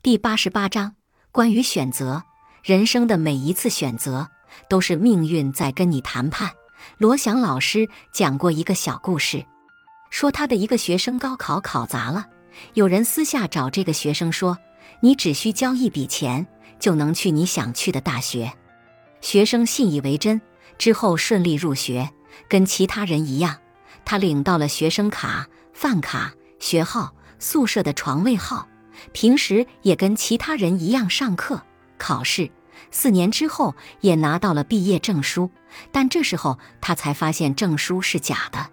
第八十八章关于选择。人生的每一次选择，都是命运在跟你谈判。罗翔老师讲过一个小故事，说他的一个学生高考考砸了，有人私下找这个学生说：“你只需交一笔钱，就能去你想去的大学。”学生信以为真，之后顺利入学，跟其他人一样，他领到了学生卡、饭卡、学号、宿舍的床位号，平时也跟其他人一样上课。考试四年之后，也拿到了毕业证书，但这时候他才发现证书是假的。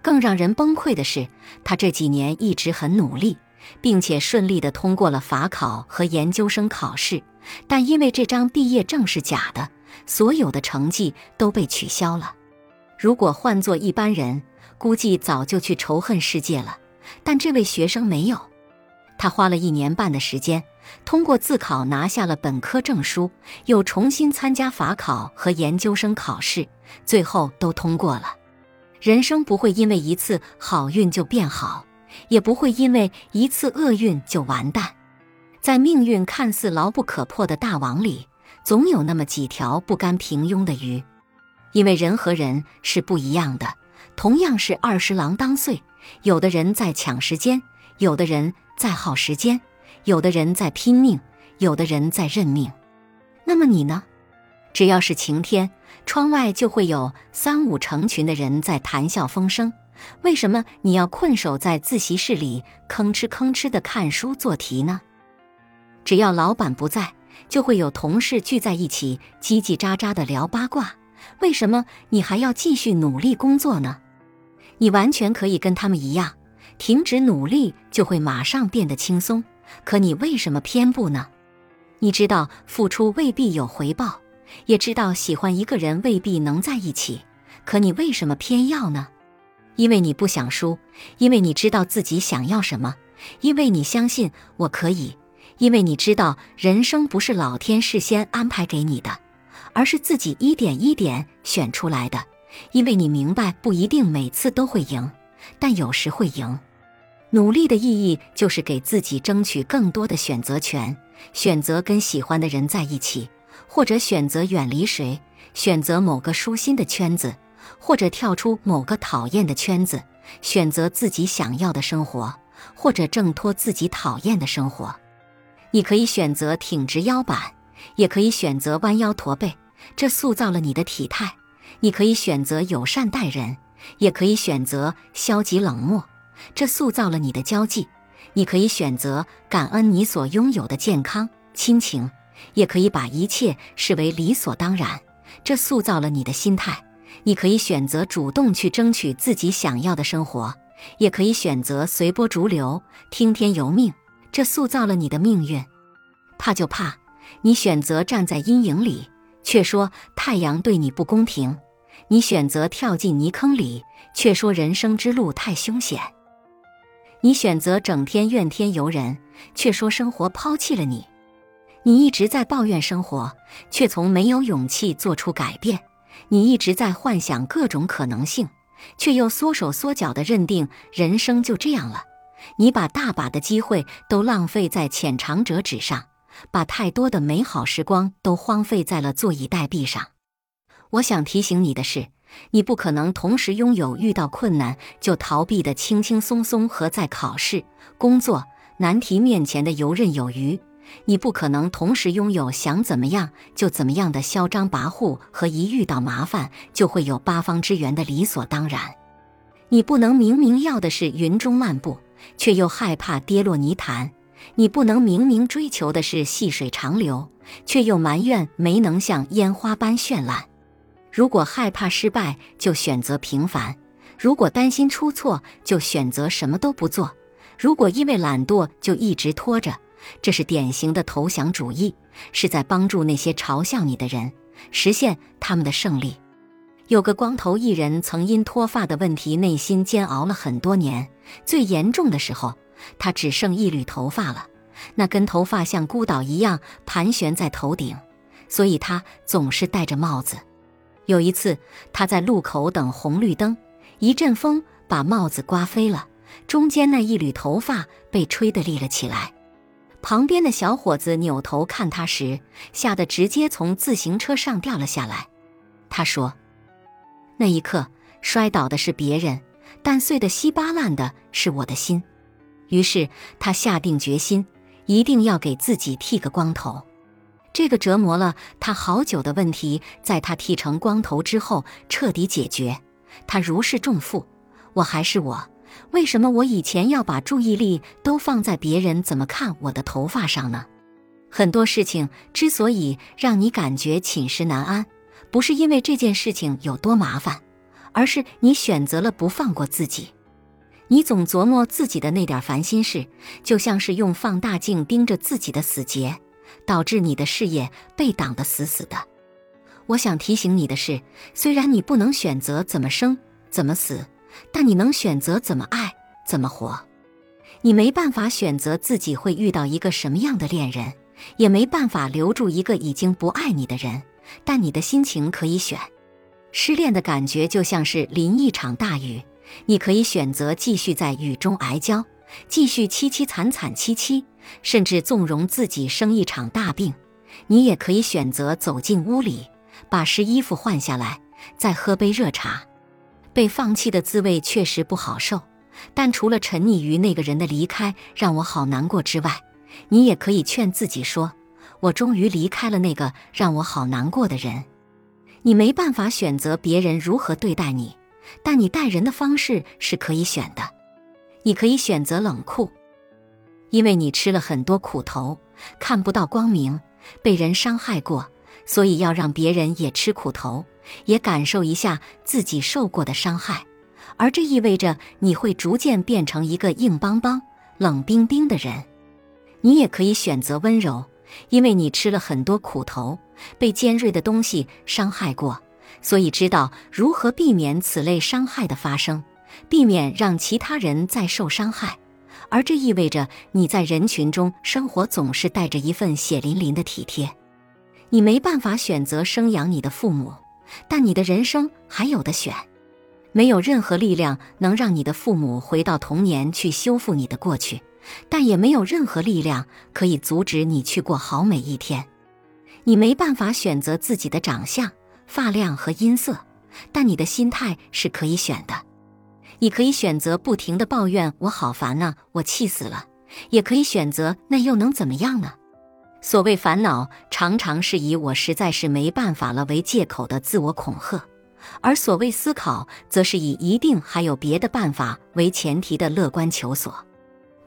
更让人崩溃的是，他这几年一直很努力，并且顺利的通过了法考和研究生考试，但因为这张毕业证是假的，所有的成绩都被取消了。如果换做一般人，估计早就去仇恨世界了，但这位学生没有，他花了一年半的时间。通过自考拿下了本科证书，又重新参加法考和研究生考试，最后都通过了。人生不会因为一次好运就变好，也不会因为一次厄运就完蛋。在命运看似牢不可破的大网里，总有那么几条不甘平庸的鱼。因为人和人是不一样的，同样是二十郎当岁，有的人在抢时间，有的人在耗时间。有的人在拼命，有的人在认命。那么你呢？只要是晴天，窗外就会有三五成群的人在谈笑风生。为什么你要困守在自习室里吭哧吭哧的看书做题呢？只要老板不在，就会有同事聚在一起叽叽喳喳的聊八卦。为什么你还要继续努力工作呢？你完全可以跟他们一样，停止努力就会马上变得轻松。可你为什么偏不呢？你知道付出未必有回报，也知道喜欢一个人未必能在一起，可你为什么偏要呢？因为你不想输，因为你知道自己想要什么，因为你相信我可以，因为你知道人生不是老天事先安排给你的，而是自己一点一点选出来的，因为你明白不一定每次都会赢，但有时会赢。努力的意义就是给自己争取更多的选择权，选择跟喜欢的人在一起，或者选择远离谁，选择某个舒心的圈子，或者跳出某个讨厌的圈子，选择自己想要的生活，或者挣脱自己讨厌的生活。你可以选择挺直腰板，也可以选择弯腰驼背，这塑造了你的体态。你可以选择友善待人，也可以选择消极冷漠。这塑造了你的交际，你可以选择感恩你所拥有的健康、亲情，也可以把一切视为理所当然。这塑造了你的心态，你可以选择主动去争取自己想要的生活，也可以选择随波逐流、听天由命。这塑造了你的命运。怕就怕你选择站在阴影里，却说太阳对你不公平；你选择跳进泥坑里，却说人生之路太凶险。你选择整天怨天尤人，却说生活抛弃了你；你一直在抱怨生活，却从没有勇气做出改变；你一直在幻想各种可能性，却又缩手缩脚的认定人生就这样了。你把大把的机会都浪费在浅尝辄止上，把太多的美好时光都荒废在了坐以待毙上。我想提醒你的是。你不可能同时拥有遇到困难就逃避的轻轻松松和在考试、工作难题面前的游刃有余；你不可能同时拥有想怎么样就怎么样的嚣张跋扈和一遇到麻烦就会有八方支援的理所当然；你不能明明要的是云中漫步，却又害怕跌落泥潭；你不能明明追求的是细水长流，却又埋怨没能像烟花般绚烂。如果害怕失败，就选择平凡；如果担心出错，就选择什么都不做；如果因为懒惰，就一直拖着。这是典型的投降主义，是在帮助那些嘲笑你的人实现他们的胜利。有个光头艺人曾因脱发的问题，内心煎熬了很多年。最严重的时候，他只剩一缕头发了，那根头发像孤岛一样盘旋在头顶，所以他总是戴着帽子。有一次，他在路口等红绿灯，一阵风把帽子刮飞了，中间那一缕头发被吹得立了起来。旁边的小伙子扭头看他时，吓得直接从自行车上掉了下来。他说：“那一刻，摔倒的是别人，但碎得稀巴烂的是我的心。”于是他下定决心，一定要给自己剃个光头。这个折磨了他好久的问题，在他剃成光头之后彻底解决。他如释重负：“我还是我，为什么我以前要把注意力都放在别人怎么看我的头发上呢？”很多事情之所以让你感觉寝食难安，不是因为这件事情有多麻烦，而是你选择了不放过自己。你总琢磨自己的那点烦心事，就像是用放大镜盯着自己的死结，导致你的事业被挡得死死的。我想提醒你的是，虽然你不能选择怎么生怎么死，但你能选择怎么爱怎么活。你没办法选择自己会遇到一个什么样的恋人，也没办法留住一个已经不爱你的人，但你的心情可以选。失恋的感觉就像是淋一场大雨。你可以选择继续在雨中挨浇，继续凄凄惨惨戚戚，甚至纵容自己生一场大病；你也可以选择走进屋里，把湿衣服换下来，再喝杯热茶。被放弃的滋味确实不好受，但除了沉溺于那个人的离开让我好难过之外，你也可以劝自己说：“我终于离开了那个让我好难过的人。”你没办法选择别人如何对待你。但你待人的方式是可以选的，你可以选择冷酷，因为你吃了很多苦头，看不到光明，被人伤害过，所以要让别人也吃苦头，也感受一下自己受过的伤害。而这意味着你会逐渐变成一个硬邦邦、冷冰冰的人。你也可以选择温柔，因为你吃了很多苦头，被尖锐的东西伤害过。所以知道如何避免此类伤害的发生，避免让其他人再受伤害，而这意味着你在人群中生活总是带着一份血淋淋的体贴。你没办法选择生养你的父母，但你的人生还有的选。没有任何力量能让你的父母回到童年去修复你的过去，但也没有任何力量可以阻止你去过好每一天。你没办法选择自己的长相。发量和音色，但你的心态是可以选的。你可以选择不停的抱怨“我好烦呐，我气死了”，也可以选择“那又能怎么样呢？”所谓烦恼，常常是以“我实在是没办法了”为借口的自我恐吓，而所谓思考，则是以“一定还有别的办法”为前提的乐观求索。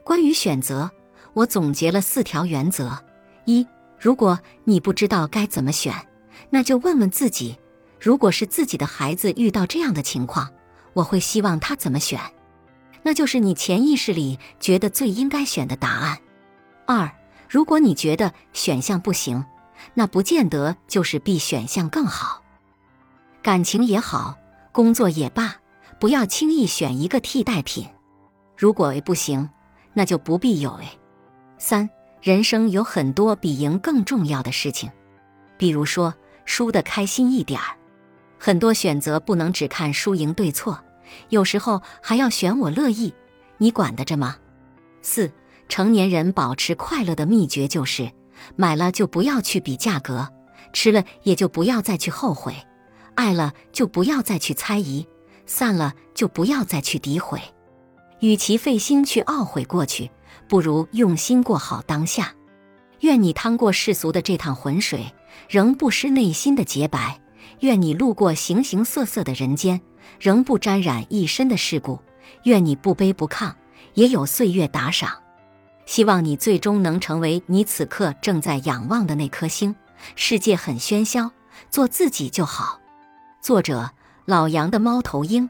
关于选择，我总结了四条原则：一，如果你不知道该怎么选。那就问问自己，如果是自己的孩子遇到这样的情况，我会希望他怎么选？那就是你潜意识里觉得最应该选的答案。二，如果你觉得选项不行，那不见得就是 B 选项更好。感情也好，工作也罢，不要轻易选一个替代品。如果 A 不行，那就不必有 A。三，人生有很多比赢更重要的事情，比如说。输得开心一点儿，很多选择不能只看输赢对错，有时候还要选我乐意，你管得着吗？四，成年人保持快乐的秘诀就是：买了就不要去比价格，吃了也就不要再去后悔，爱了就不要再去猜疑，散了就不要再去诋毁。与其费心去懊悔过去，不如用心过好当下。愿你趟过世俗的这趟浑水。仍不失内心的洁白。愿你路过形形色色的人间，仍不沾染一身的世故。愿你不卑不亢，也有岁月打赏。希望你最终能成为你此刻正在仰望的那颗星。世界很喧嚣，做自己就好。作者：老杨的猫头鹰。